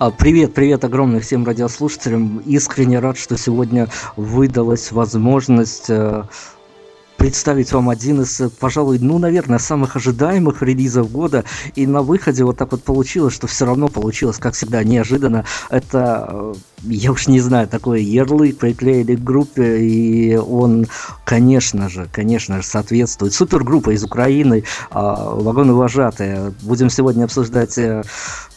А, привет, привет огромный всем радиослушателям. Искренне рад, что сегодня выдалась возможность э, представить вам один из, пожалуй, ну, наверное, самых ожидаемых релизов года. И на выходе вот так вот получилось, что все равно получилось, как всегда, неожиданно. Это, э, я уж не знаю, такой ярлык приклеили к группе, и он, конечно же, конечно же, соответствует. Супергруппа из Украины, а, вагоны вожатые. Будем сегодня обсуждать э,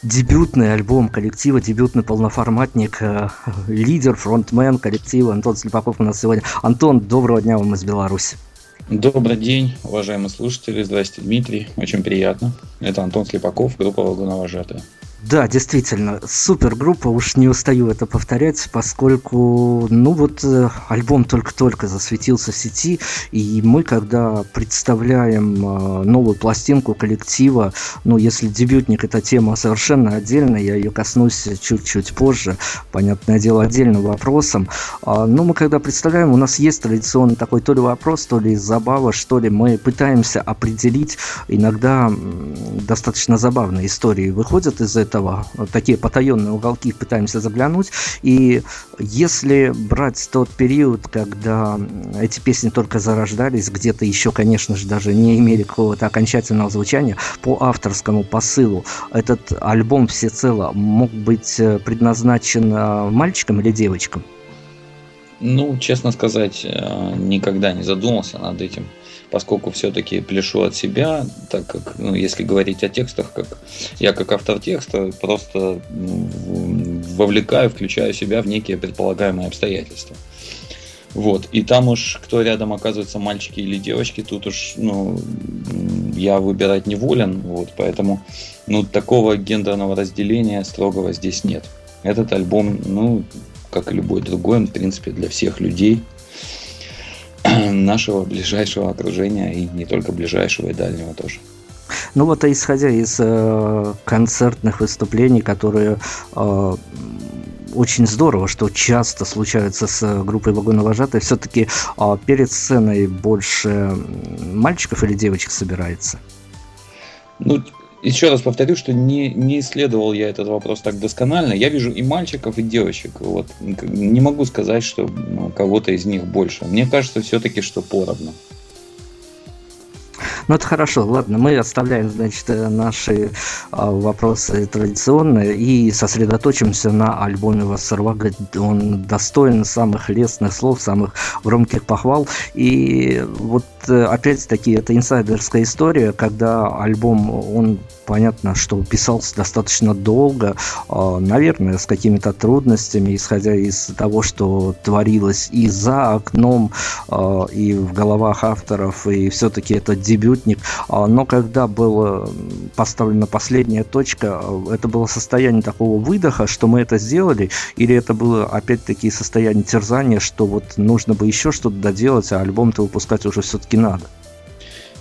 дебютный альбом коллектива, дебютный полноформатник, э, лидер, фронтмен коллектива Антон Слепаков у нас сегодня. Антон, доброго дня вам из Беларуси. Добрый день, уважаемые слушатели. Здравствуйте, Дмитрий. Очень приятно. Это Антон Слепаков, группа «Вагоновожатая». Да, действительно, супер группа, уж не устаю это повторять, поскольку, ну вот, э, альбом только-только засветился в сети, и мы, когда представляем э, новую пластинку коллектива, ну, если дебютник это тема совершенно отдельная, я ее коснусь чуть-чуть позже, понятное дело, отдельным вопросом, а, но мы когда представляем, у нас есть традиционный такой то ли вопрос, то ли забава, что ли, мы пытаемся определить, иногда достаточно забавные истории выходят из этого, этого, такие потаенные уголки пытаемся заглянуть. И если брать тот период, когда эти песни только зарождались, где-то еще, конечно же, даже не имели какого-то окончательного звучания, по авторскому посылу, этот альбом всецело мог быть э, предназначен э, мальчикам или девочкам? Ну, честно сказать, э, никогда не задумался над этим поскольку все-таки пляшу от себя, так как, ну, если говорить о текстах, как я как автор текста просто вовлекаю, включаю себя в некие предполагаемые обстоятельства. Вот. И там уж кто рядом оказывается, мальчики или девочки, тут уж ну, я выбирать не волен. Вот, поэтому ну, такого гендерного разделения строгого здесь нет. Этот альбом, ну, как и любой другой, он, в принципе, для всех людей. Нашего ближайшего окружения и не только ближайшего и дальнего тоже. Ну вот, исходя из э, концертных выступлений, которые э, очень здорово, что часто случаются с группой вагоновожатой, все-таки э, перед сценой больше мальчиков или девочек собирается? Ну, еще раз повторю, что не, не исследовал я этот вопрос так досконально. Я вижу и мальчиков, и девочек. Вот. Не могу сказать, что ну, кого-то из них больше. Мне кажется все-таки, что поровну. Ну, это хорошо. Ладно, мы оставляем, значит, э, наши а, вопросы традиционные и сосредоточимся на альбоме Вассервага. Он достоин самых лестных слов, самых громких похвал. И вот опять-таки, это инсайдерская история, когда альбом, он понятно, что писался достаточно долго, а, наверное, с какими-то трудностями, исходя из того, что творилось и за окном, а, и в головах авторов, и все-таки это дебютник. А, но когда была поставлена последняя точка, это было состояние такого выдоха, что мы это сделали, или это было опять-таки состояние терзания, что вот нужно бы еще что-то доделать, а альбом-то выпускать уже все-таки все-таки надо.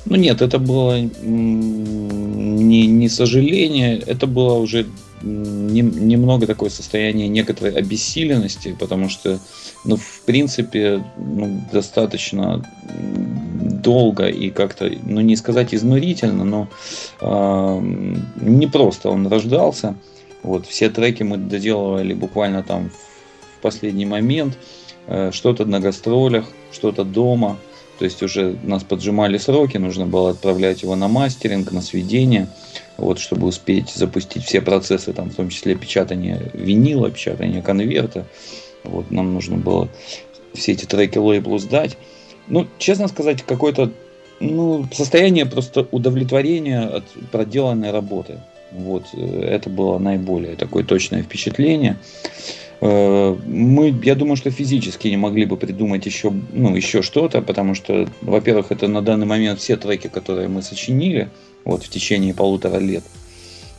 Ну нет, это было не, не сожаление, это было уже не, немного такое состояние некоторой обессиленности, потому что, ну, в принципе, ну, достаточно долго и как-то, ну, не сказать изнурительно, но э, не просто он рождался. Вот, все треки мы доделывали буквально там в последний момент, э, что-то на гастролях, что-то дома – то есть уже нас поджимали сроки, нужно было отправлять его на мастеринг, на сведение, вот, чтобы успеть запустить все процессы, там, в том числе печатание винила, печатание конверта. Вот, нам нужно было все эти треки лейблу сдать. Ну, честно сказать, какое-то ну, состояние просто удовлетворения от проделанной работы. Вот, э, это было наиболее такое точное впечатление. Э, мы, я думаю, что физически не могли бы придумать еще, ну, еще что-то, потому что, во-первых, это на данный момент все треки, которые мы сочинили вот, в течение полутора лет.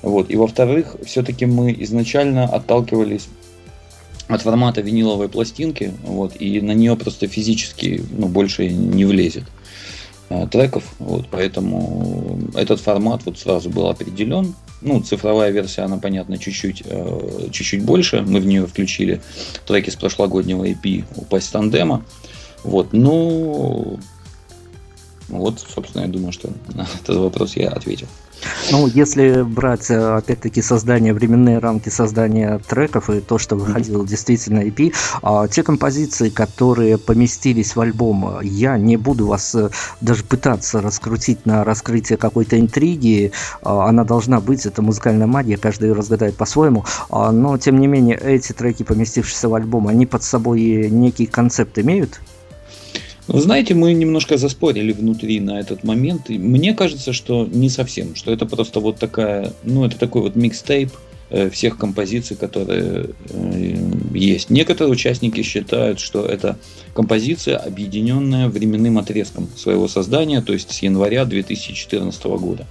Вот. И во-вторых, все-таки мы изначально отталкивались от формата виниловой пластинки, вот, и на нее просто физически ну, больше не влезет э, треков, вот, поэтому этот формат вот сразу был определен, ну, цифровая версия, она, понятно, чуть-чуть, э, чуть-чуть больше. Мы в нее включили треки с прошлогоднего EP «Упасть тандема». Вот, ну, вот, собственно, я думаю, что на этот вопрос я ответил. Ну, если брать, э, опять-таки, создание, временные рамки создания треков и то, что выходило действительно EP, а, те композиции, которые поместились в альбом, я не буду вас э, даже пытаться раскрутить на раскрытие какой-то интриги, а, она должна быть, это музыкальная магия, каждый ее разгадает по-своему, а, но, тем не менее, эти треки, поместившиеся в альбом, они под собой некий концепт имеют? Вы знаете, мы немножко заспорили внутри на этот момент. И мне кажется, что не совсем, что это просто вот такая, ну, это такой вот микстейп э, всех композиций, которые э, есть. Некоторые участники считают, что это композиция, объединенная временным отрезком своего создания, то есть с января 2014 года.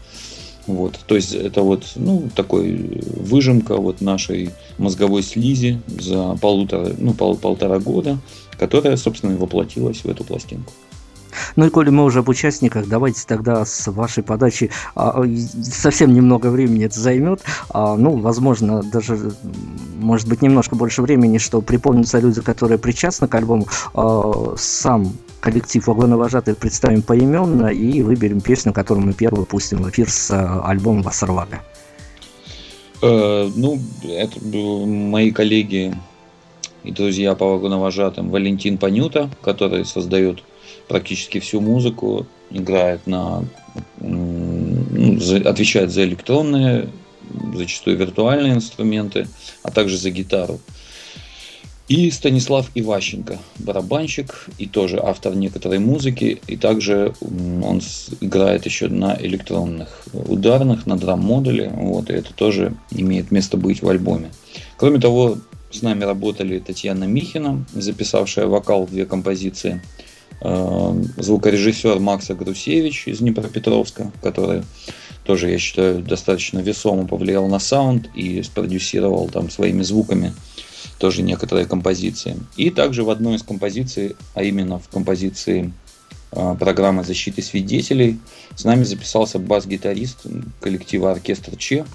Вот, то есть это вот, ну, такой выжимка вот нашей мозговой слизи за полутора, ну, пол, полтора года, которая, собственно, и воплотилась в эту пластинку. Ну и коли мы уже об участниках, давайте тогда с вашей подачи а, совсем немного времени это займет. А, ну, возможно, даже, может быть, немножко больше времени, что припомнятся люди, которые причастны к альбому. А, сам коллектив «Вагоновожатых» представим поименно и выберем песню, которую мы первую пустим в эфир с а, альбома «Вассарвага». Э, ну, это мои коллеги и друзья по вагоновожатым Валентин Панюта, который создает практически всю музыку, играет на... Отвечает за электронные, зачастую виртуальные инструменты, а также за гитару. И Станислав Иващенко, барабанщик и тоже автор некоторой музыки. И также он играет еще на электронных ударных, на драм-модуле. Вот, и это тоже имеет место быть в альбоме. Кроме того, с нами работали Татьяна Михина, записавшая вокал в две композиции. Э, звукорежиссер Макса Грусевич из Днепропетровска, который тоже, я считаю, достаточно весомо повлиял на саунд и спродюсировал там своими звуками тоже некоторые композиции. И также в одной из композиций, а именно в композиции э, программы защиты свидетелей, с нами записался бас-гитарист коллектива «Оркестр Че»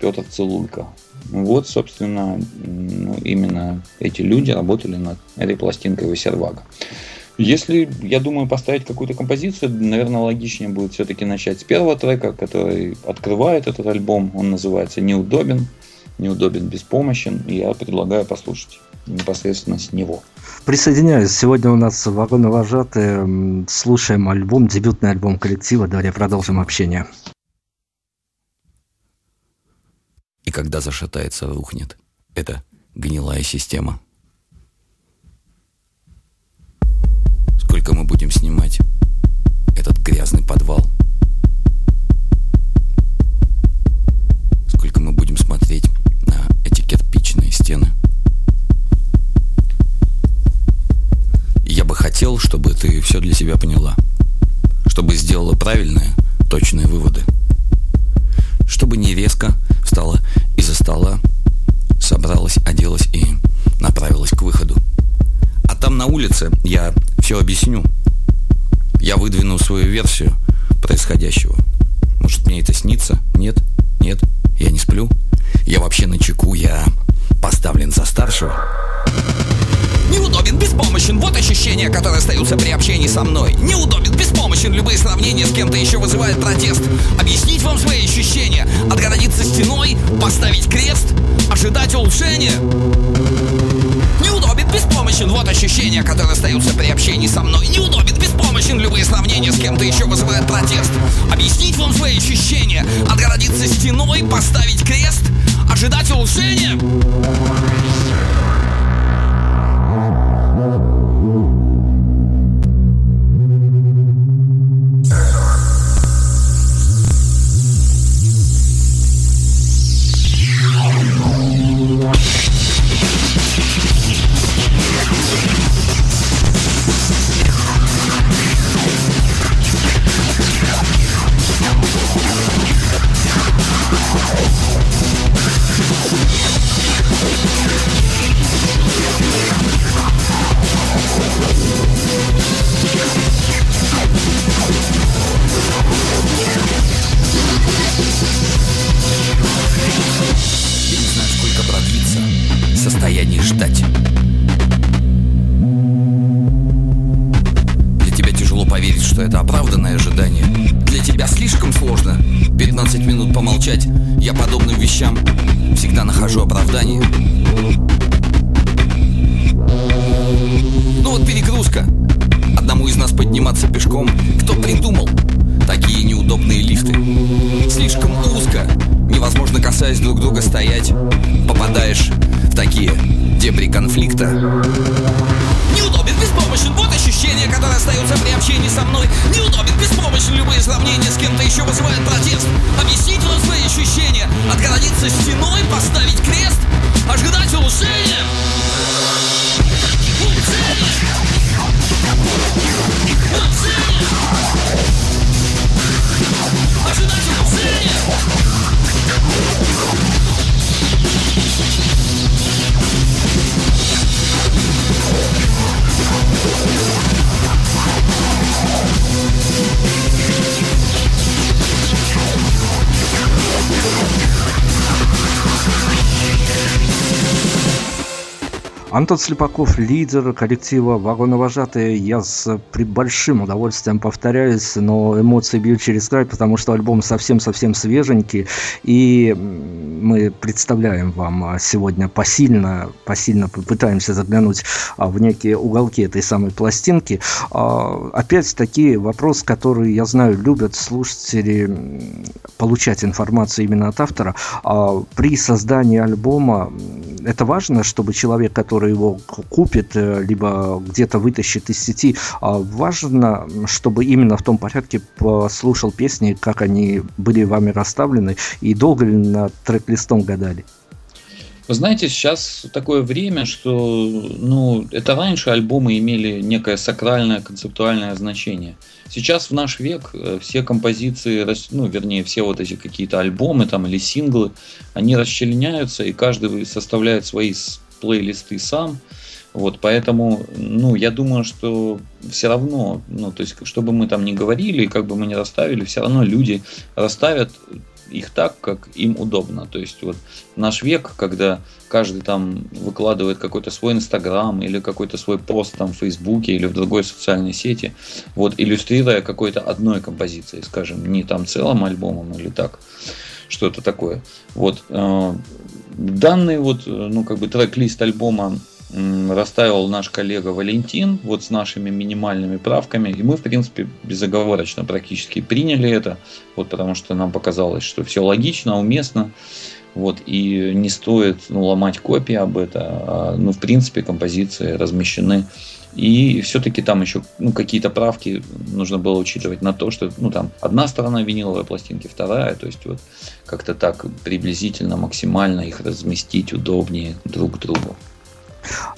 Петр Целулько. Вот, собственно, ну, именно эти люди работали над этой пластинкой Васервага. Если, я думаю, поставить какую-то композицию, наверное, логичнее будет все-таки начать с первого трека, который открывает этот альбом. Он называется «Неудобен». «Неудобен, беспомощен». И я предлагаю послушать непосредственно с него. Присоединяюсь. Сегодня у нас вагоны вожатые. Слушаем альбом, дебютный альбом коллектива. Далее продолжим общение. И когда зашатается, рухнет. Это гнилая система. Сколько мы будем снимать этот грязный подвал? Сколько мы будем смотреть на эти кирпичные стены? Я бы хотел, чтобы ты все для себя поняла. Чтобы сделала правильные, я все объясню. Я выдвину свою версию происходящего. Может, мне это снится? Нет? Нет? Я не сплю? Я вообще на чеку, я поставлен за старшего. Неудобен, беспомощен, вот ощущения, которые остаются при общении со мной. Неудобен, беспомощен, любые сравнения с кем-то еще вызывают протест. Объяснить вам свои ощущения, отгородиться стеной, поставить крест, ожидать улучшения. Беспомощен, вот ощущения, которые остаются при общении со мной. Неудобен, беспомощен, любые сравнения с кем-то еще вызывают протест. Объяснить вам свои ощущения, отгородиться стеной, поставить крест, ожидать улучшения. Антон Слепаков, лидер коллектива «Вагоновожатые». Я с большим удовольствием повторяюсь, но эмоции бьют через край, потому что альбом совсем-совсем свеженький. И мы представляем вам сегодня посильно, посильно попытаемся заглянуть а, в некие уголки этой самой пластинки. А, опять-таки вопрос, который, я знаю, любят слушатели получать информацию именно от автора. А, при создании альбома это важно, чтобы человек, который его купит, э, либо где-то вытащит из сети. А важно, чтобы именно в том порядке послушал песни, как они были вами расставлены, и долго ли над трек-листом гадали. Вы знаете, сейчас такое время, что ну, это раньше альбомы имели некое сакральное концептуальное значение. Сейчас в наш век э, все композиции, ну, вернее, все вот эти какие-то альбомы там или синглы, они расчленяются, и каждый составляет свои плейлисты сам. Вот, поэтому, ну, я думаю, что все равно, ну, то есть, что бы мы там ни говорили, как бы мы ни расставили, все равно люди расставят их так, как им удобно. То есть, вот наш век, когда каждый там выкладывает какой-то свой инстаграм или какой-то свой пост там в фейсбуке или в другой социальной сети, вот, иллюстрируя какой-то одной композицией, скажем, не там целым альбомом или так, что-то такое. Вот, э, Данный вот, э, ну, как бы трек-лист альбома расставил наш коллега Валентин вот с нашими минимальными правками. И мы, в принципе, безоговорочно практически приняли это, вот потому что нам показалось, что все логично, уместно. Вот, и не стоит ну, ломать копии об этом. А, ну, в принципе, композиции размещены и все-таки там еще ну, какие-то правки нужно было учитывать на то, что ну, там одна сторона виниловой пластинки, вторая. То есть вот как-то так приблизительно, максимально их разместить удобнее друг к другу.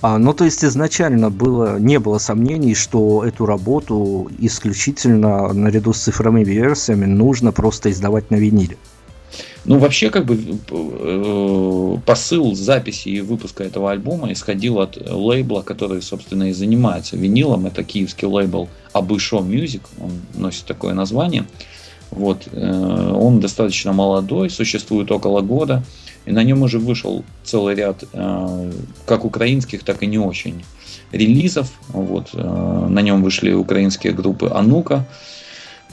А, ну, то есть изначально было, не было сомнений, что эту работу исключительно наряду с цифровыми версиями нужно просто издавать на виниле. Ну, вообще, как бы э, посыл записи и выпуска этого альбома исходил от лейбла, который, собственно, и занимается винилом. Это киевский лейбл Абышо Music, он носит такое название. Вот, э, он достаточно молодой, существует около года, и на нем уже вышел целый ряд э, как украинских, так и не очень релизов. Вот, на нем вышли украинские группы Анука,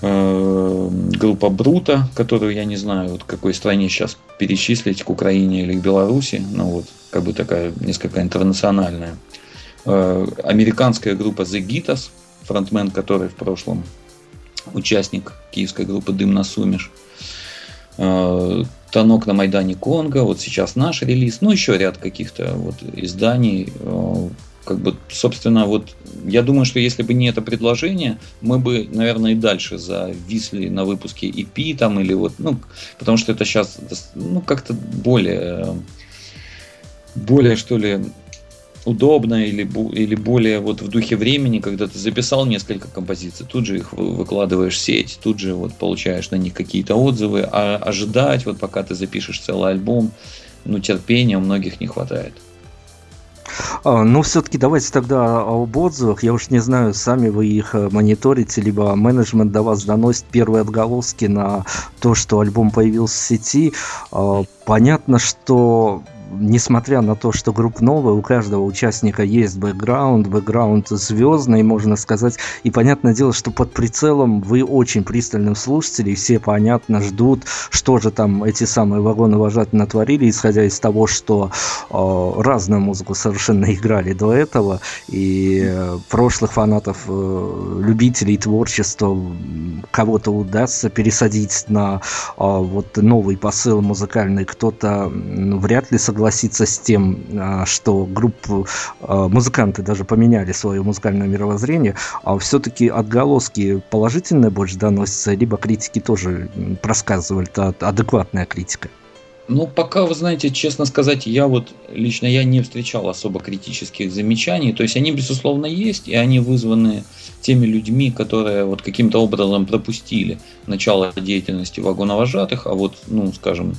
Э, группа Брута, которую я не знаю, вот какой стране сейчас перечислить, к Украине или к Беларуси, ну вот, как бы такая несколько интернациональная. Э, американская группа The Gitas, фронтмен который в прошлом участник киевской группы Дым на Сумиш. Э, Танок на Майдане Конго, вот сейчас наш релиз, ну еще ряд каких-то вот изданий, как бы, собственно, вот я думаю, что если бы не это предложение, мы бы, наверное, и дальше зависли на выпуске EP там или вот, ну, потому что это сейчас, ну, как-то более, более, что ли, удобно или, или более вот в духе времени, когда ты записал несколько композиций, тут же их выкладываешь в сеть, тут же вот получаешь на них какие-то отзывы, а ожидать, вот пока ты запишешь целый альбом, ну, терпения у многих не хватает. А, ну, все-таки давайте тогда об отзывах. Я уж не знаю, сами вы их э, мониторите, либо менеджмент до вас доносит первые отголоски на то, что альбом появился в сети. А, понятно, что несмотря на то, что группа новая, у каждого участника есть бэкграунд, бэкграунд звездный, можно сказать. И понятное дело, что под прицелом вы очень пристальным слушателей, все понятно ждут, что же там эти самые вагоны вожатые натворили, исходя из того, что э, разную музыку совершенно играли до этого, и э, прошлых фанатов, э, любителей творчества кого-то удастся пересадить на э, вот новый посыл музыкальный, кто-то ну, вряд ли согласится с тем, э, что группу э, музыканты даже поменяли свое музыкальное мировоззрение, а все-таки отголоски положительные больше доносятся, либо критики тоже просказывают, адекватная критика. Ну, пока, вы знаете, честно сказать, я вот лично я не встречал особо критических замечаний. То есть они, безусловно, есть, и они вызваны теми людьми, которые вот каким-то образом пропустили начало деятельности вагоновожатых, а вот, ну, скажем,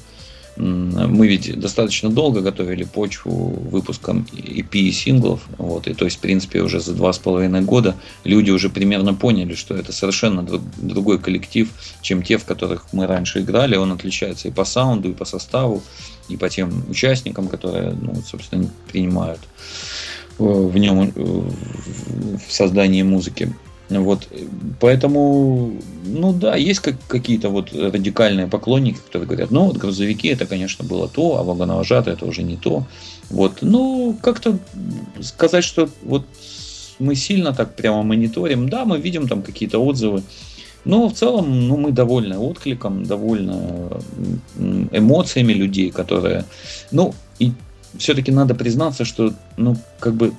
мы ведь достаточно долго готовили почву выпуском EP и синглов. Вот, и то есть, в принципе, уже за два с половиной года люди уже примерно поняли, что это совершенно друг, другой коллектив, чем те, в которых мы раньше играли. Он отличается и по саунду, и по составу, и по тем участникам, которые, ну, собственно, принимают в нем в создании музыки. Вот, поэтому, ну да, есть как, какие-то вот радикальные поклонники, которые говорят, ну вот грузовики это, конечно, было то, а вагоновожатые это уже не то. Вот, ну, как-то сказать, что вот мы сильно так прямо мониторим, да, мы видим там какие-то отзывы, но в целом, ну, мы довольны откликом, довольны эмоциями людей, которые, ну, и все-таки надо признаться, что ну, как бы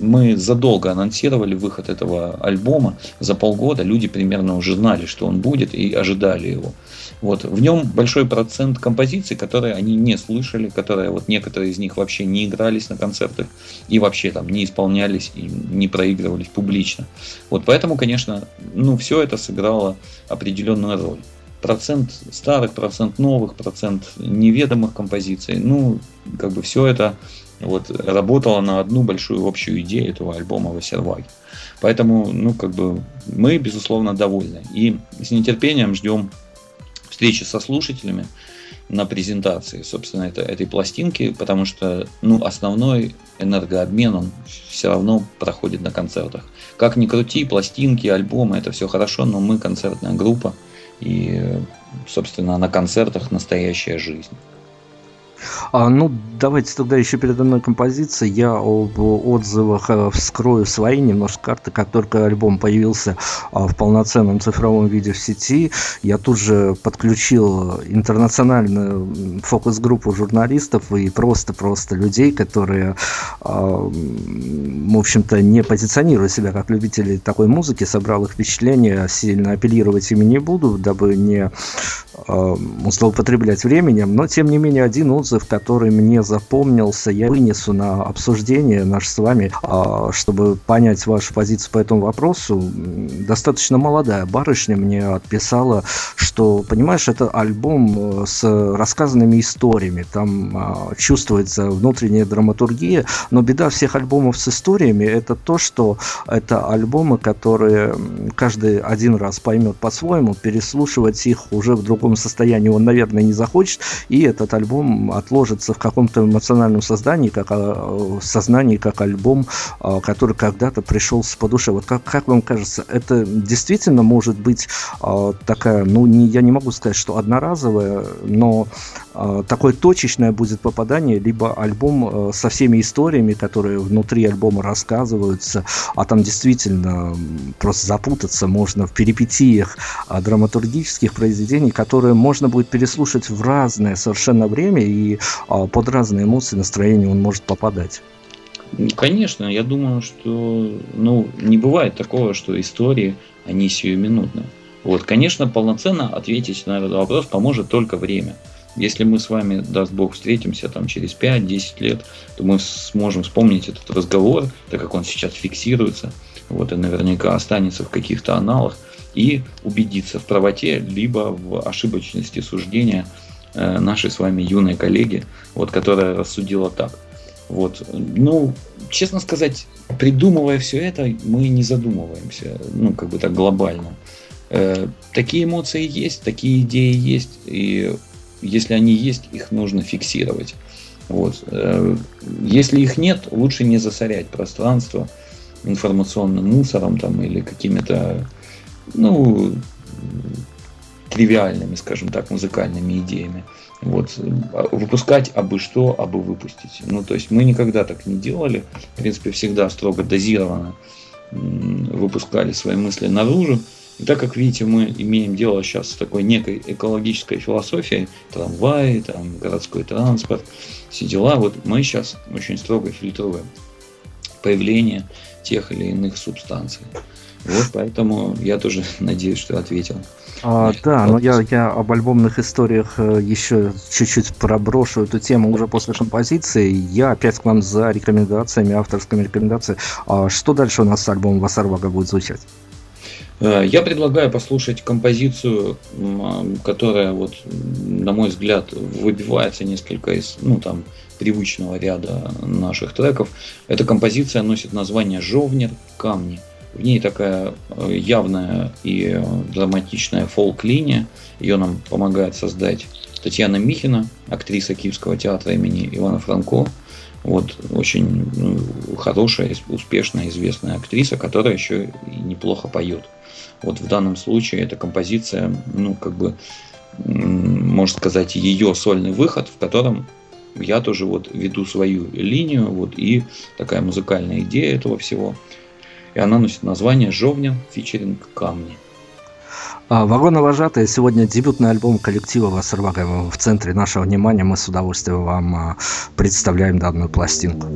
мы задолго анонсировали выход этого альбома. За полгода люди примерно уже знали, что он будет и ожидали его. Вот. В нем большой процент композиций, которые они не слышали, которые вот некоторые из них вообще не игрались на концертах и вообще там не исполнялись и не проигрывались публично. Вот поэтому, конечно, ну все это сыграло определенную роль процент старых, процент новых, процент неведомых композиций. Ну, как бы все это вот работало на одну большую общую идею этого альбома Вассерваги. Поэтому, ну, как бы мы, безусловно, довольны. И с нетерпением ждем встречи со слушателями на презентации, собственно, это, этой пластинки, потому что, ну, основной энергообмен, он все равно проходит на концертах. Как ни крути, пластинки, альбомы, это все хорошо, но мы концертная группа, и, собственно, на концертах настоящая жизнь. А, ну, давайте тогда еще передо мной композиция. Я об отзывах э, вскрою свои немножко карты. Как только альбом появился а, в полноценном цифровом виде в сети, я тут же подключил интернациональную фокус-группу журналистов и просто-просто людей, которые, а, в общем-то, не позиционируют себя как любители такой музыки, собрал их впечатления, сильно апеллировать ими не буду, дабы не злоупотреблять временем, но, тем не менее, один отзыв, который мне запомнился, я вынесу на обсуждение наш с вами, а, чтобы понять вашу позицию по этому вопросу. Достаточно молодая барышня мне отписала, что, понимаешь, это альбом э, с рассказанными историями, там а, чувствуется внутренняя драматургия, но беда всех альбомов с историями это то, что это альбомы, которые каждый один раз поймет по-своему, переслушивать их уже в другом состоянии он, наверное, не захочет, и этот альбом отложится в каком-то эмоциональном создании, как, а, сознании, как альбом, а, который когда-то пришелся по душе. Вот как, как вам кажется, это действительно может быть а, такая, ну, не, я не могу сказать, что одноразовая, но такое точечное будет попадание, либо альбом со всеми историями, которые внутри альбома рассказываются, а там действительно просто запутаться можно в перипетиях драматургических произведений, которые можно будет переслушать в разное совершенно время и а, под разные эмоции, настроения он может попадать. Ну, конечно, я думаю, что ну, не бывает такого, что истории, они сиюминутные. Вот, конечно, полноценно ответить на этот вопрос поможет только время. Если мы с вами, даст Бог, встретимся там через 5-10 лет, то мы сможем вспомнить этот разговор, так как он сейчас фиксируется, вот, и наверняка останется в каких-то аналах, и убедиться в правоте, либо в ошибочности суждения нашей с вами юной коллеги, вот, которая рассудила так. Вот. Ну, честно сказать, придумывая все это, мы не задумываемся, ну, как бы так глобально. Э, такие эмоции есть, такие идеи есть, и если они есть, их нужно фиксировать. Вот. Э, если их нет, лучше не засорять пространство информационным мусором там, или какими-то ну, тривиальными, скажем так, музыкальными идеями. Вот. Выпускать абы что, абы выпустить. Ну, то есть мы никогда так не делали. В принципе, всегда строго дозированно выпускали свои мысли наружу. И так как, видите, мы имеем дело сейчас с такой некой экологической философией, трамваи, там, городской транспорт, все дела, вот мы сейчас очень строго фильтруем появление тех или иных субстанций. Вот поэтому я тоже надеюсь, что ответил. А, да, но я, я об альбомных историях э, еще чуть-чуть проброшу эту тему уже после композиции. Я опять к вам за рекомендациями, авторскими рекомендациями. А что дальше у нас с альбомом Васарвага будет звучать? Э, я предлагаю послушать композицию, а, которая, вот, на мой взгляд, выбивается несколько из ну, там, привычного ряда наших треков. Эта композиция носит название «Жовнер. Камни». В ней такая э, явная и э, драматичная фолк-линия. Ее нам помогает создать Татьяна Михина, актриса Киевского театра имени Ивана Франко. Вот очень ну, хорошая, успешная, известная актриса, которая еще и неплохо поет. Вот в данном случае эта композиция, ну, как бы, можно сказать, ее сольный выход, в котором я тоже вот веду свою линию, вот, и такая музыкальная идея этого всего. И она носит название «Жовня фичеринг камни». А, Вагоновожатые сегодня дебютный альбом коллектива Вассервага в центре нашего внимания. Мы с удовольствием вам а, представляем данную пластинку.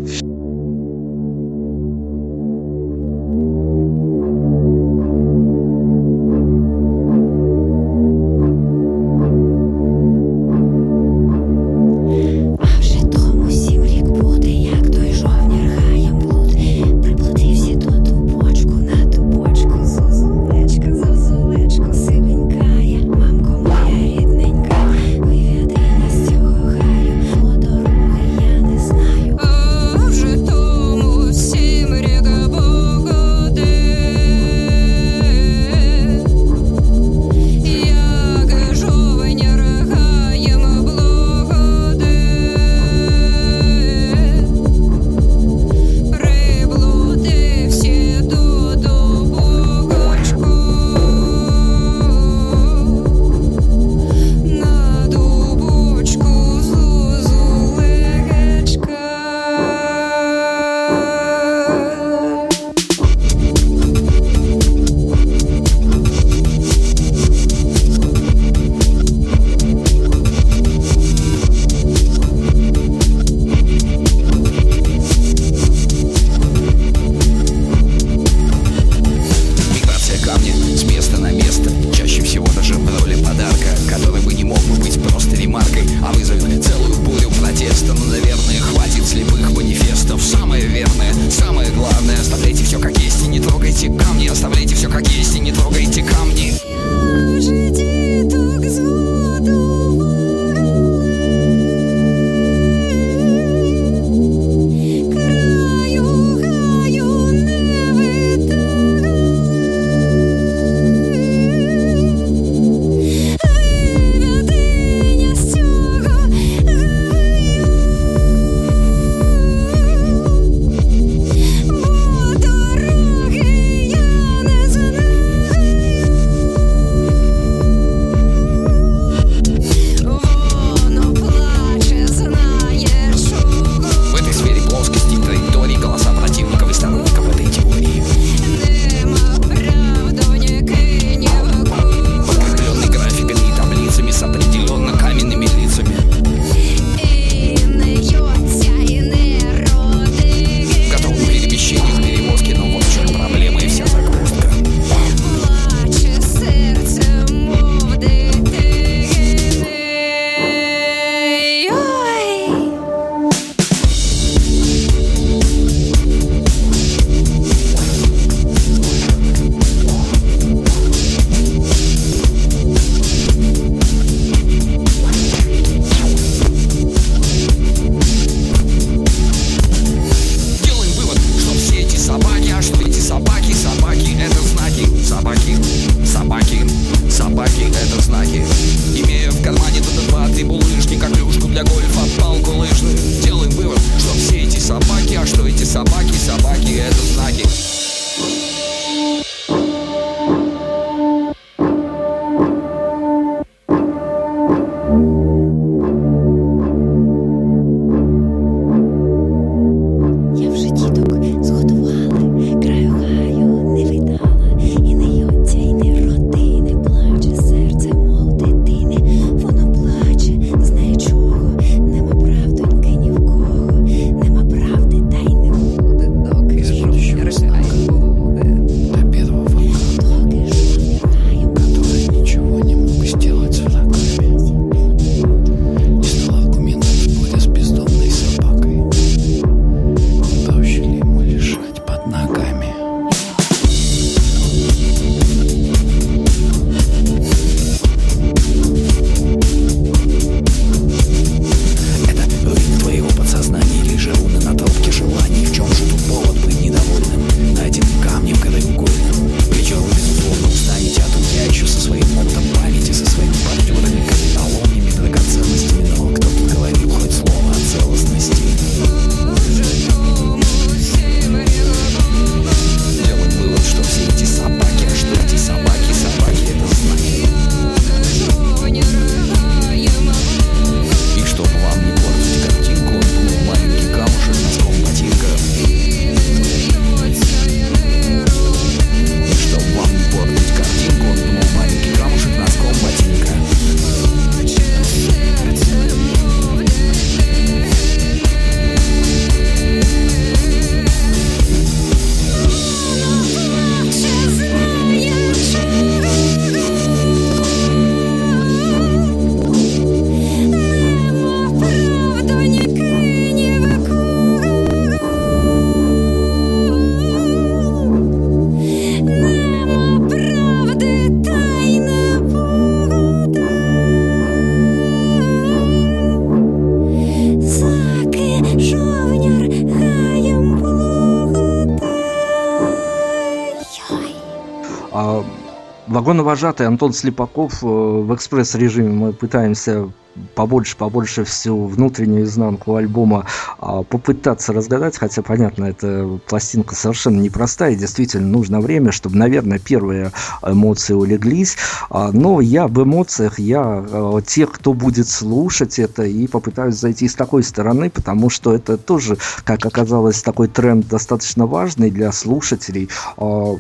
Вагоновожатый Антон Слепаков э, в экспресс-режиме мы пытаемся побольше, побольше всю внутреннюю изнанку альбома а, попытаться разгадать, хотя, понятно, эта пластинка совершенно непростая, действительно нужно время, чтобы, наверное, первые эмоции улеглись, а, но я об эмоциях, я а, тех, кто будет слушать это, и попытаюсь зайти с такой стороны, потому что это тоже, как оказалось, такой тренд достаточно важный для слушателей, а,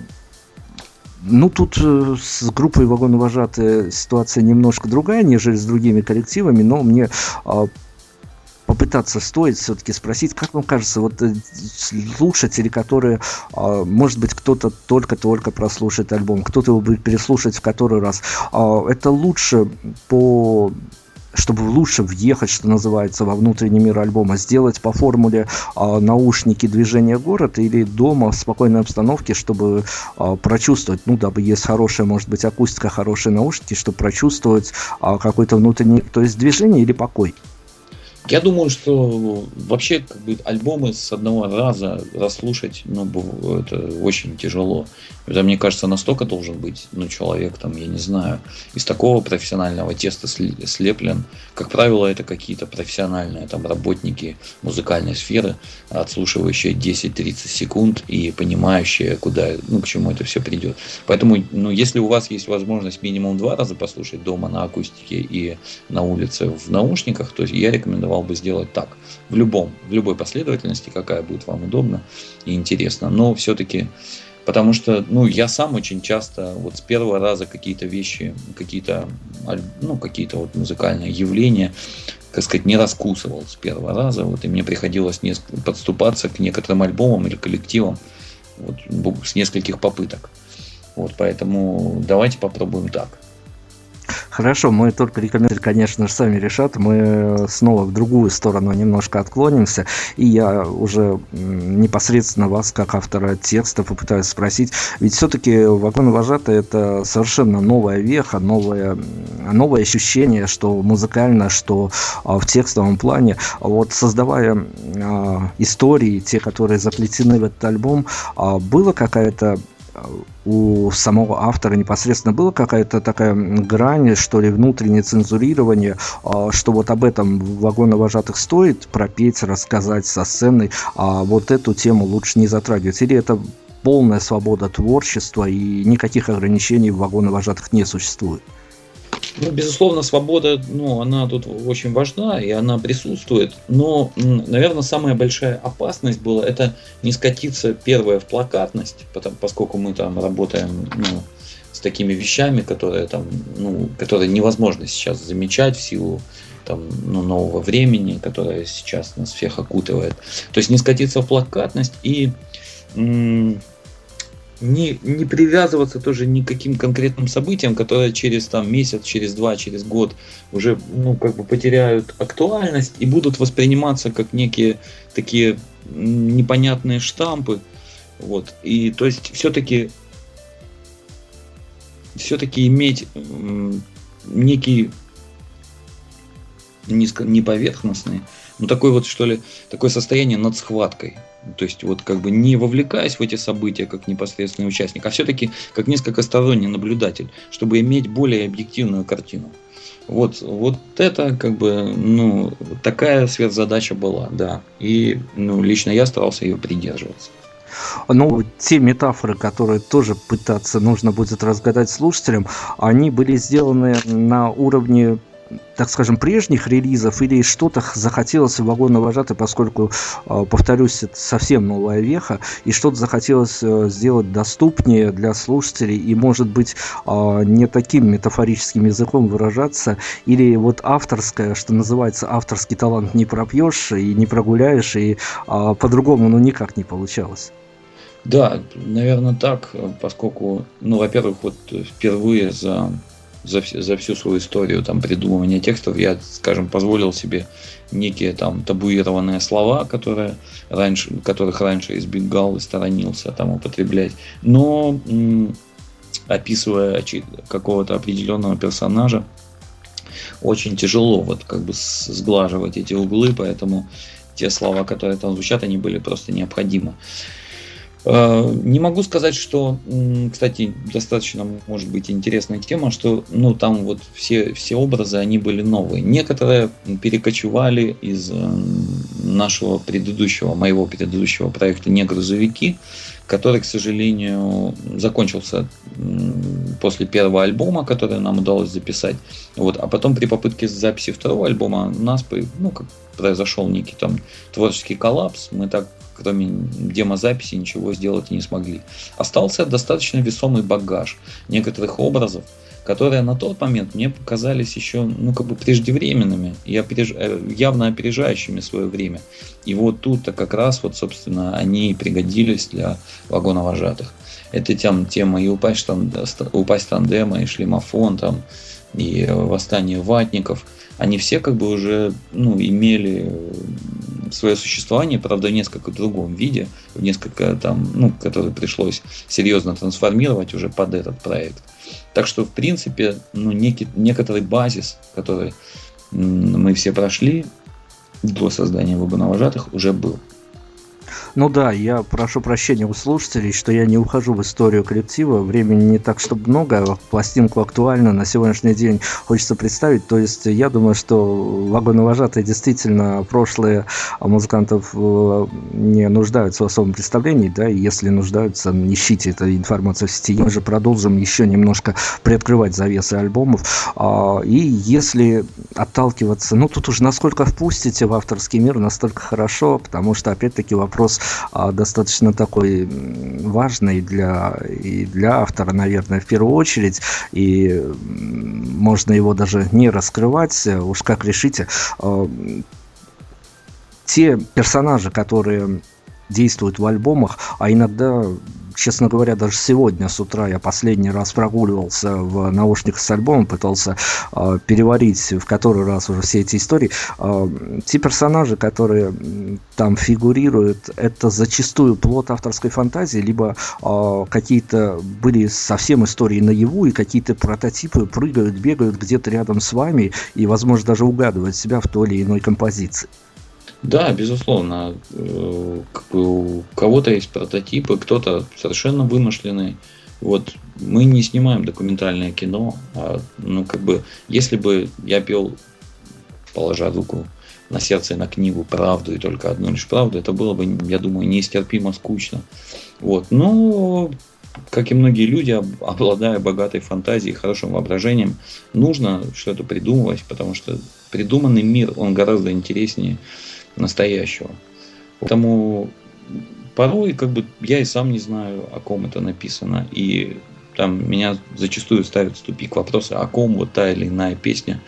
ну, тут э, с группой вагоновожатые ситуация немножко другая, нежели с другими коллективами, но мне э, попытаться стоит все-таки спросить, как вам кажется, вот э, слушатели, которые, э, может быть, кто-то только-только прослушает альбом, кто-то его будет переслушать в который раз, э, это лучше по чтобы лучше въехать, что называется, во внутренний мир альбома, сделать по формуле э, наушники движения город или дома в спокойной обстановке, чтобы э, прочувствовать, ну, дабы есть хорошая, может быть, акустика, хорошие наушники, чтобы прочувствовать э, какой-то внутренний, то есть движение или покой. Я думаю, что вообще как бы альбомы с одного раза расслушать, ну, это очень тяжело. Это, мне кажется, настолько должен быть, ну, человек там, я не знаю, из такого профессионального теста слеплен. Как правило, это какие-то профессиональные там работники музыкальной сферы, отслушивающие 10-30 секунд и понимающие, куда, ну, к чему это все придет. Поэтому, ну, если у вас есть возможность минимум два раза послушать дома на акустике и на улице в наушниках, то я рекомендовал бы сделать так. В любом, в любой последовательности, какая будет вам удобна и интересна. Но все-таки Потому что, ну, я сам очень часто вот с первого раза какие-то вещи, какие-то, ну, какие-то вот музыкальные явления, так сказать, не раскусывал с первого раза. Вот, и мне приходилось подступаться к некоторым альбомам или коллективам вот, с нескольких попыток. Вот, поэтому давайте попробуем так. Хорошо, мы только рекомендуем, конечно же, сами решат. Мы снова в другую сторону немножко отклонимся. И я уже непосредственно вас, как автора текста, попытаюсь спросить. Ведь все-таки вагон вожатый это совершенно новая веха, новое, новое ощущение, что музыкально, что а, в текстовом плане. Вот создавая а, истории, те, которые заплетены в этот альбом, а, было какая-то у самого автора непосредственно была какая-то такая грань, что ли, внутреннее цензурирование, а, что вот об этом вагоновожатых стоит пропеть, рассказать со сцены, а вот эту тему лучше не затрагивать? Или это полная свобода творчества и никаких ограничений в вагоновожатых не существует? Ну, безусловно, свобода, ну, она тут очень важна, и она присутствует. Но, наверное, самая большая опасность была это не скатиться первое в плакатность, потому, поскольку мы там работаем ну, с такими вещами, которые там, ну, которые невозможно сейчас замечать в силу там, ну, нового времени, которое сейчас нас всех окутывает. То есть не скатиться в плакатность и не, не привязываться тоже ни к каким конкретным событиям, которые через там, месяц, через два, через год уже ну, как бы потеряют актуальность и будут восприниматься как некие такие непонятные штампы. Вот. И то есть все-таки все-таки иметь некий низко, не поверхностный, ну такой вот что ли, такое состояние над схваткой. То есть вот как бы не вовлекаясь в эти события как непосредственный участник, а все-таки как несколько сторонний наблюдатель, чтобы иметь более объективную картину. Вот, вот это как бы, ну, такая сверхзадача была, да. И, ну, лично я старался ее придерживаться. Ну, те метафоры, которые тоже пытаться нужно будет разгадать слушателям, они были сделаны на уровне так скажем, прежних релизов или что-то захотелось вагонно-вожатой, поскольку, а, повторюсь, это совсем новая веха, и что-то захотелось э, сделать доступнее для слушателей и, может быть, а, не таким метафорическим языком выражаться, или вот авторское, что называется, авторский талант не пропьешь и не прогуляешь, и а, по-другому, ну, никак не получалось. Да, наверное, так, поскольку, ну, во-первых, вот впервые за за, за всю свою историю там придумывания текстов я, скажем, позволил себе некие там табуированные слова, которые раньше, которых раньше избегал и сторонился там употреблять. Но м, описывая какого-то определенного персонажа, очень тяжело вот как бы сглаживать эти углы, поэтому те слова, которые там звучат, они были просто необходимы. Не могу сказать, что, кстати, достаточно может быть интересная тема, что ну там вот все, все образы, они были новые. Некоторые перекочевали из э, нашего предыдущего, моего предыдущего проекта «Не грузовики», который, к сожалению, закончился после первого альбома, который нам удалось записать. Вот. А потом при попытке записи второго альбома у нас ну, как произошел некий там творческий коллапс. Мы так кроме демозаписи ничего сделать не смогли. Остался достаточно весомый багаж некоторых образов, которые на тот момент мне показались еще, ну, как бы преждевременными и. Э, явно опережающими свое время. И вот тут-то как раз, вот, собственно, они и пригодились для вагоновожатых. Это тем, тема и упасть, тан... упасть тандема, и шлемофон, там, и восстание ватников. Они все как бы уже ну, имели свое существование, правда, в несколько другом виде, в несколько там, ну, который пришлось серьезно трансформировать уже под этот проект. Так что, в принципе, ну, некий, некоторый базис, который мы все прошли до создания вагоновожатых, уже был. Ну да, я прошу прощения у слушателей, что я не ухожу в историю коллектива. Времени не так, чтобы много. А пластинку актуально на сегодняшний день хочется представить. То есть я думаю, что вагоновожатые действительно прошлые музыкантов э, не нуждаются в особом представлении. Да, и если нуждаются, ищите эту информацию в сети. Мы же продолжим еще немножко приоткрывать завесы альбомов. А, и если отталкиваться, ну тут уже насколько впустите в авторский мир, настолько хорошо, потому что опять-таки вопрос а, достаточно такой важный для, и для автора, наверное, в первую очередь, и можно его даже не раскрывать, уж как решите. А, те персонажи, которые действуют в альбомах, а иногда честно говоря, даже сегодня с утра я последний раз прогуливался в наушниках с альбомом, пытался э, переварить в который раз уже все эти истории. Э, те персонажи, которые там фигурируют, это зачастую плод авторской фантазии, либо э, какие-то были совсем истории наяву, и какие-то прототипы прыгают, бегают где-то рядом с вами, и, возможно, даже угадывают себя в той или иной композиции. Да, безусловно. Э, как бы у кого-то есть прототипы, кто-то совершенно вымышленный. Вот мы не снимаем документальное кино, а, ну как бы, если бы я пел, положа руку на сердце и на книгу правду и только одну лишь правду, это было бы, я думаю, нестерпимо скучно. Вот. Но, как и многие люди, обладая богатой фантазией хорошим воображением, нужно что-то придумывать, потому что придуманный мир, он гораздо интереснее настоящего. Поэтому порой как бы я и сам не знаю, о ком это написано. И там меня зачастую ставят в тупик вопросы, о ком вот та или иная песня,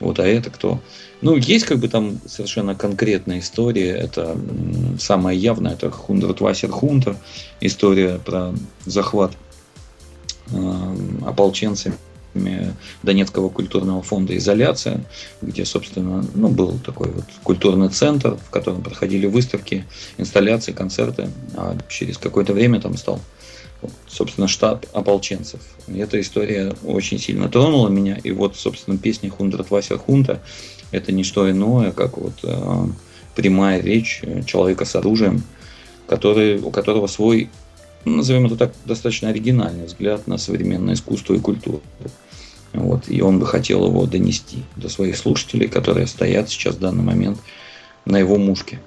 вот, а это кто. Ну, есть как бы там совершенно конкретная история, это самая явная, это Хундерт Вассер Хунтер, история про захват э, ополченцами Донецкого культурного фонда «Изоляция», где, собственно, ну, был такой вот культурный центр, в котором проходили выставки, инсталляции, концерты. А через какое-то время там стал, собственно, штаб ополченцев. И эта история очень сильно тронула меня. И вот, собственно, песня «Хундрат Вася Хунта» – это не что иное, как вот э, прямая речь человека с оружием, который, у которого свой назовем это так, достаточно оригинальный взгляд на современное искусство и культуру. Вот, и он бы хотел его донести до своих слушателей, которые стоят сейчас в данный момент на его мушке.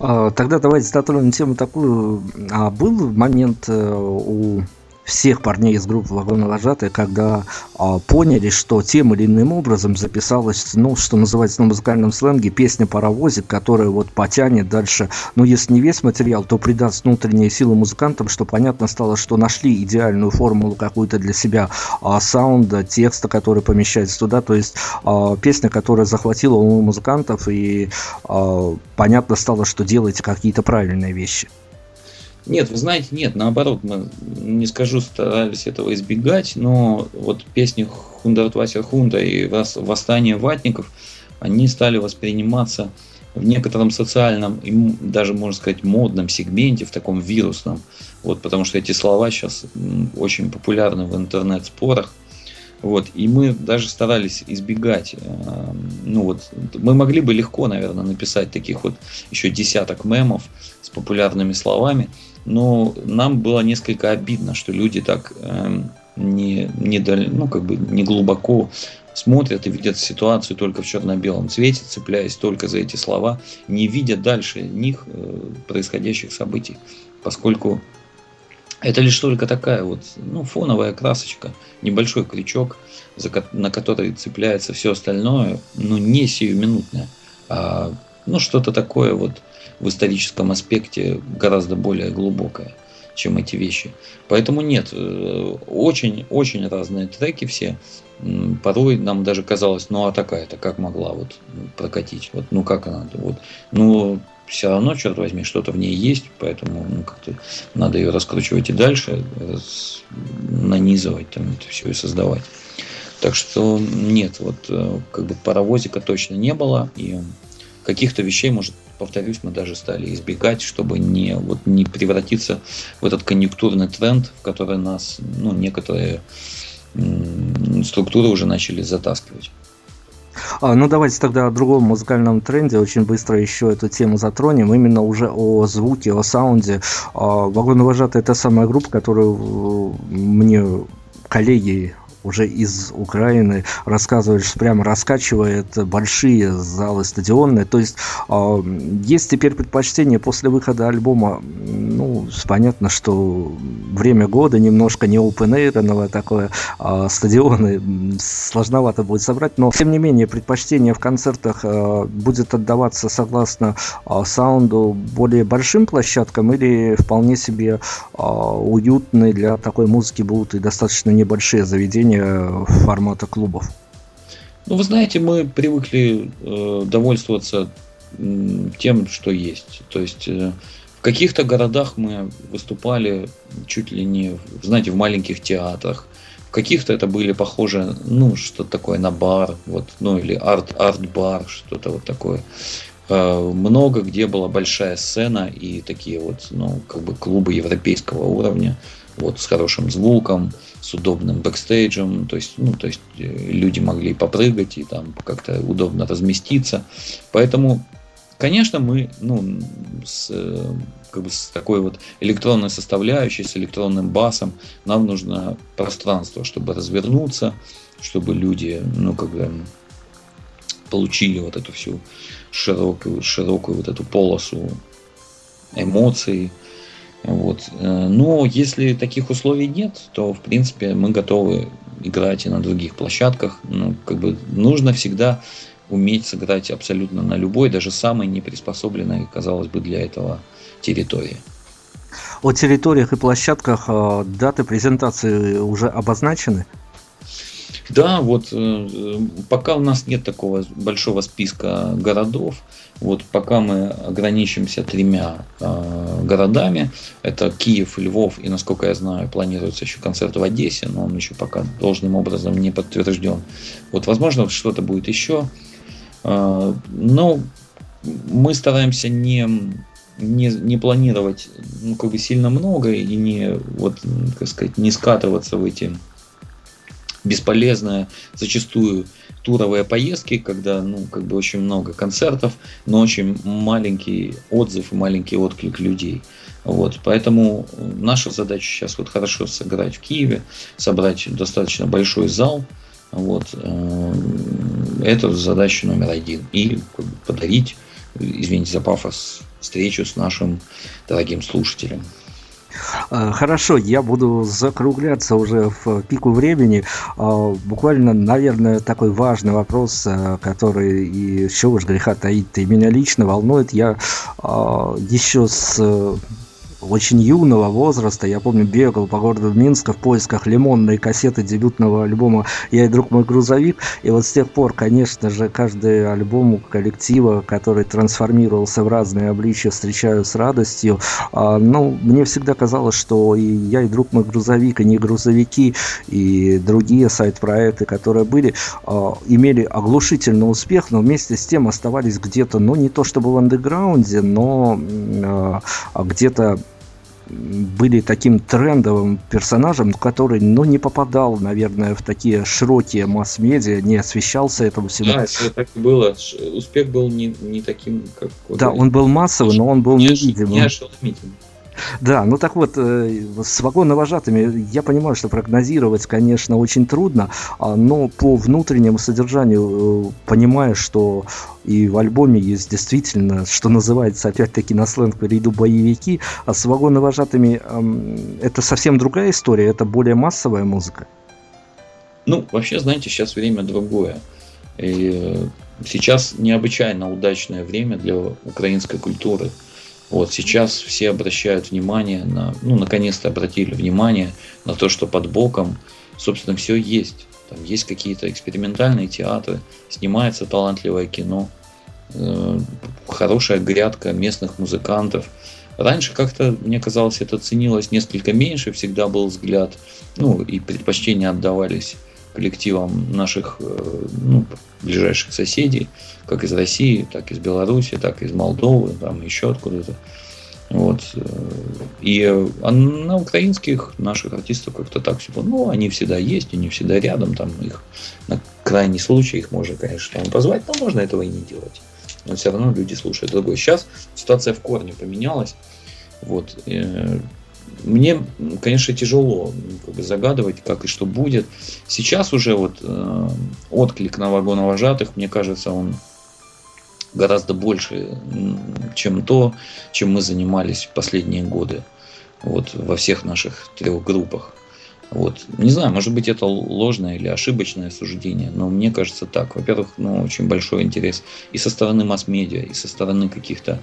А, тогда давайте затронем тему такую. А был момент э, у всех парней из группы вагоновожатые, когда а, поняли, что тем или иным образом записалась, ну, что называется на музыкальном сленге, песня «Паровозик», которая вот потянет дальше, ну, если не весь материал, то придаст внутренние силы музыкантам, что понятно стало, что нашли идеальную формулу какую-то для себя а, саунда, текста, который помещается туда, то есть а, песня, которая захватила у музыкантов, и а, понятно стало, что делаете какие-то правильные вещи. Нет, вы знаете, нет, наоборот, мы, не скажу, старались этого избегать, но вот песни Хундерт Вася Хунда и Восстание ватников, они стали восприниматься в некотором социальном и даже, можно сказать, модном сегменте, в таком вирусном. Вот, потому что эти слова сейчас очень популярны в интернет-спорах. Вот, и мы даже старались избегать, э, ну вот, мы могли бы легко, наверное, написать таких вот еще десяток мемов с популярными словами, но нам было несколько обидно, что люди так э, не, не, ну, как бы не глубоко смотрят и видят ситуацию только в черно-белом цвете, цепляясь только за эти слова, не видя дальше них э, происходящих событий, поскольку это лишь только такая вот ну, фоновая красочка, небольшой крючок, за, на который цепляется все остальное, но не сиюминутное, а ну, что-то такое вот в историческом аспекте гораздо более глубокое, чем эти вещи. Поэтому нет, очень-очень э, разные треки все. Порой нам даже казалось, ну а такая-то как могла вот прокатить? Вот, ну как она? Вот, ну все равно, черт возьми, что-то в ней есть, поэтому ну, как-то надо ее раскручивать и дальше, раз, нанизывать там это все и создавать. Так что нет, вот э, как бы паровозика точно не было, и каких-то вещей, может, повторюсь, мы даже стали избегать, чтобы не, вот, не превратиться в этот конъюнктурный тренд, в который нас ну, некоторые структуры уже начали затаскивать. А, ну, давайте тогда о другом музыкальном тренде очень быстро еще эту тему затронем. Именно уже о звуке, о саунде. А, Вагоновожатый – это самая группа, которую мне коллеги уже из Украины рассказывает, что прямо раскачивает большие залы стадионные. То есть э, есть теперь предпочтение после выхода альбома, ну, понятно, что время года немножко не open такое, э, стадионы сложновато будет собрать, но тем не менее предпочтение в концертах э, будет отдаваться согласно саунду более большим площадкам или вполне себе э, уютные для такой музыки будут и достаточно небольшие заведения уровня формата клубов? Ну, вы знаете, мы привыкли э, довольствоваться э, тем, что есть. То есть э, в каких-то городах мы выступали чуть ли не, знаете, в маленьких театрах. В каких-то это были похожи, ну, что-то такое на бар, вот, ну, или арт, арт-бар, что-то вот такое. Э, много где была большая сцена и такие вот, ну, как бы клубы европейского уровня, вот, с хорошим звуком, с удобным бэкстейджем, то есть, ну, то есть э, люди могли попрыгать и там как-то удобно разместиться. Поэтому, конечно, мы ну, с, э, как бы с такой вот электронной составляющей, с электронным басом, нам нужно пространство, чтобы развернуться, чтобы люди, ну, как бы получили вот эту всю широкую, широкую вот эту полосу эмоций, вот. Э, но если таких условий нет, то в принципе мы готовы играть и на других площадках. Ну, как бы нужно всегда уметь сыграть абсолютно на любой, даже самой неприспособленной, казалось бы, для этого территории. О территориях и площадках э, даты презентации уже обозначены? Да, вот э, пока у нас нет такого большого списка городов, вот пока мы ограничимся тремя э, городами, это Киев, Львов и, насколько я знаю, планируется еще концерт в Одессе, но он еще пока должным образом не подтвержден. Вот, возможно, что-то будет еще. Э, но мы стараемся не не, не планировать ну, как бы сильно много и не вот, как сказать, не скатываться в эти бесполезные зачастую туровые поездки, когда ну, как бы очень много концертов, но очень маленький отзыв и маленький отклик людей. Вот, поэтому наша задача сейчас вот хорошо сыграть в Киеве, собрать достаточно большой зал, вот, э, это задача номер один. И как бы, подарить, извините за пафос, встречу с нашим дорогим слушателем. А, хорошо, я буду закругляться уже в пику времени. А, буквально, наверное, такой важный вопрос, а, который и чего уж греха таит, и меня лично волнует. Я еще с очень юного возраста. Я помню, бегал по городу Минска в поисках лимонной кассеты дебютного альбома «Я и друг мой грузовик». И вот с тех пор, конечно же, каждый альбом у коллектива, который трансформировался в разные обличия, встречаю с радостью. А, ну, мне всегда казалось, что и «Я и друг мой грузовик», и «Не грузовики», и другие сайт-проекты, которые были, а, имели оглушительный успех, но вместе с тем оставались где-то, ну, не то чтобы в андеграунде, но а, где-то были таким трендовым персонажем, который, ну, не попадал, наверное, в такие широкие масс-медиа, не освещался этому всему. Да, это так и было. Успех был не, не таким, как... Да, он был массовый, но он был невидимым. Не ошеломительным. Да, ну так вот, э, с вагонно-вожатыми я понимаю, что прогнозировать, конечно, очень трудно, а, но по внутреннему содержанию э, понимаю, что и в альбоме есть действительно, что называется, опять-таки на сленг перейду боевики, а с вагонно-вожатыми это совсем другая история, это более массовая музыка. Ну, вообще, знаете, сейчас время другое. И э, сейчас необычайно удачное время для украинской культуры – вот сейчас все обращают внимание на, ну, наконец-то обратили внимание на то, что под боком, собственно, все есть. Там есть какие-то экспериментальные театры, снимается талантливое кино, э, хорошая грядка местных музыкантов. Раньше как-то, мне казалось, это ценилось несколько меньше, всегда был взгляд, ну, и предпочтения отдавались коллективам наших э, ну, ближайших соседей, как из России, так из Беларуси, так из Молдовы, там еще откуда-то. Вот. Э, и а на украинских наших артистов как-то так все ну, они всегда есть, они всегда рядом, там их на крайний случай их можно, конечно, там позвать, но можно этого и не делать. Но все равно люди слушают другой. Сейчас ситуация в корне поменялась. Вот. Мне, конечно, тяжело как бы, загадывать, как и что будет. Сейчас уже вот э, отклик на вагоновожатых, мне кажется, он гораздо больше, чем то, чем мы занимались последние годы вот, во всех наших трех группах. Вот. Не знаю, может быть, это ложное или ошибочное суждение, но мне кажется так. Во-первых, ну, очень большой интерес и со стороны масс-медиа, и со стороны каких-то,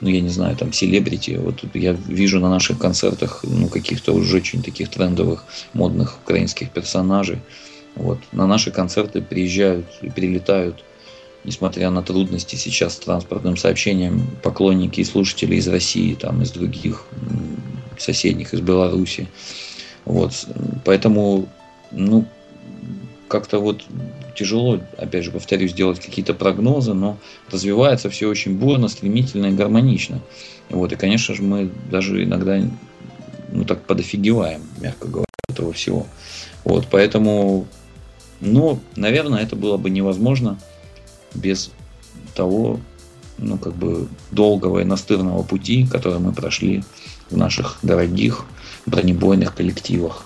ну, я не знаю, там, селебрити. Вот я вижу на наших концертах, ну, каких-то уже очень таких трендовых, модных украинских персонажей. Вот. На наши концерты приезжают и прилетают, несмотря на трудности сейчас с транспортным сообщением, поклонники и слушатели из России, там, из других соседних, из Беларуси. Вот, поэтому, ну, как-то вот тяжело, опять же, повторюсь, делать какие-то прогнозы, но развивается все очень бурно, стремительно и гармонично. Вот, и, конечно же, мы даже иногда, ну, так подофигеваем, мягко говоря, этого всего. Вот, поэтому, ну, наверное, это было бы невозможно без того, ну, как бы, долгого и настырного пути, который мы прошли в наших дорогих бронебойных коллективах.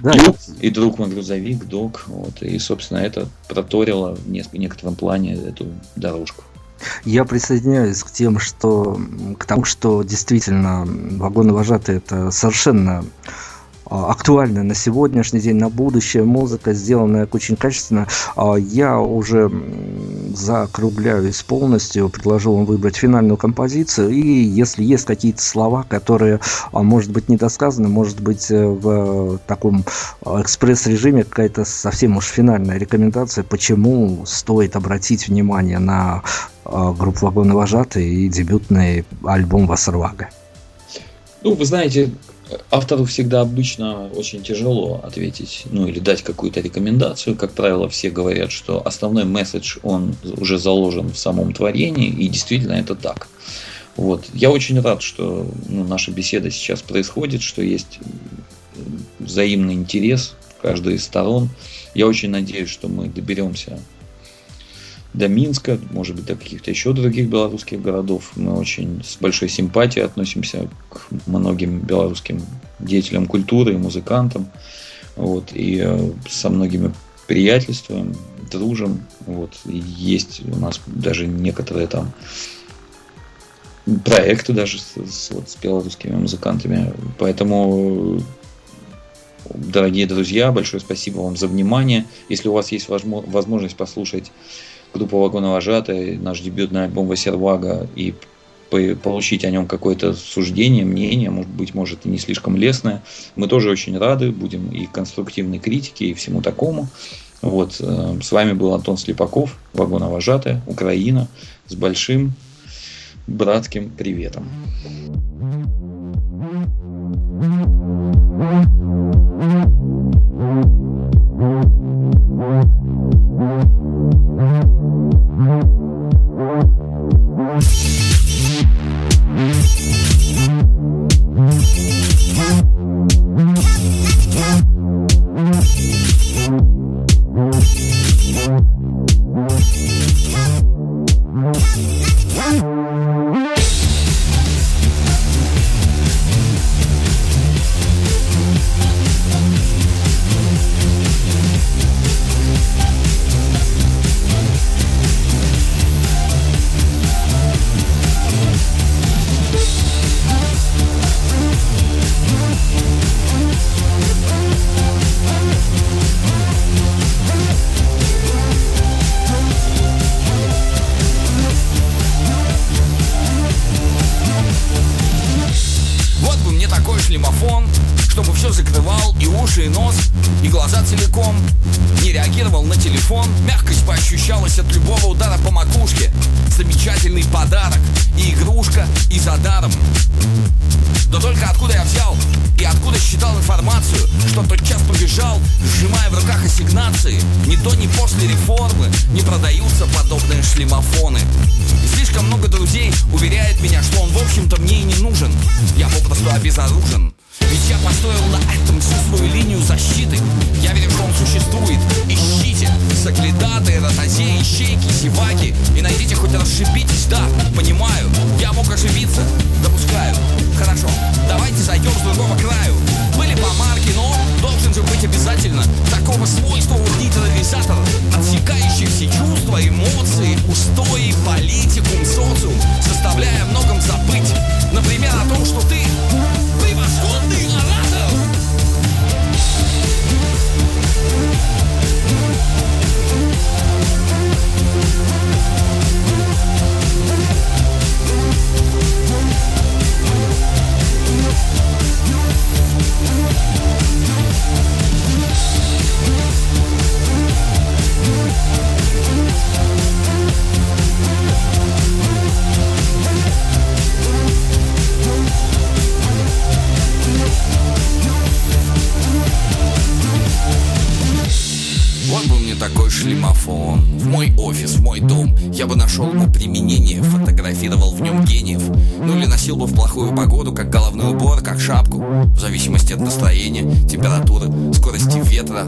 Да. И, и друг мой грузовик, док. Вот, и, собственно, это проторило в некотором плане эту дорожку. Я присоединяюсь к тем, что к тому, что действительно вагоны вожатые это совершенно актуальная на сегодняшний день, на будущее музыка, сделанная очень качественно. А, я уже закругляюсь полностью, предложу вам выбрать финальную композицию, и если есть какие-то слова, которые, а, может быть, недосказаны, может быть, э, в таком экспресс-режиме какая-то совсем уж финальная рекомендация, почему стоит обратить внимание на группу «Вагоны вожатые» и дебютный альбом «Вассервага». Ну, вы знаете, автору всегда обычно очень тяжело ответить, ну или дать какую-то рекомендацию. Как правило, все говорят, что основной месседж, он уже заложен в самом творении, и действительно это так. Вот. Я очень рад, что ну, наша беседа сейчас происходит, что есть взаимный интерес каждой из сторон. Я очень надеюсь, что мы доберемся до Минска, может быть, до каких-то еще других белорусских городов. Мы очень с большой симпатией относимся к многим белорусским деятелям культуры и музыкантам. Вот, и э, со многими приятельствуем, дружим. Вот, и есть у нас даже некоторые там проекты даже с, с, вот, с белорусскими музыкантами. Поэтому дорогие друзья, большое спасибо вам за внимание. Если у вас есть возможность послушать группа Вагоновожатая, наш дебютный альбом Васервага, и получить о нем какое-то суждение, мнение, может быть, может и не слишком лестное. Мы тоже очень рады, будем и конструктивной критике, и всему такому. Вот, э, с вами был Антон Слепаков, Вагоновожатая, Украина, с большим братским приветом. Mm-hmm. hustle. плохую погоду, как головной убор, как шапку, в зависимости от настроения, температуры, скорости ветра,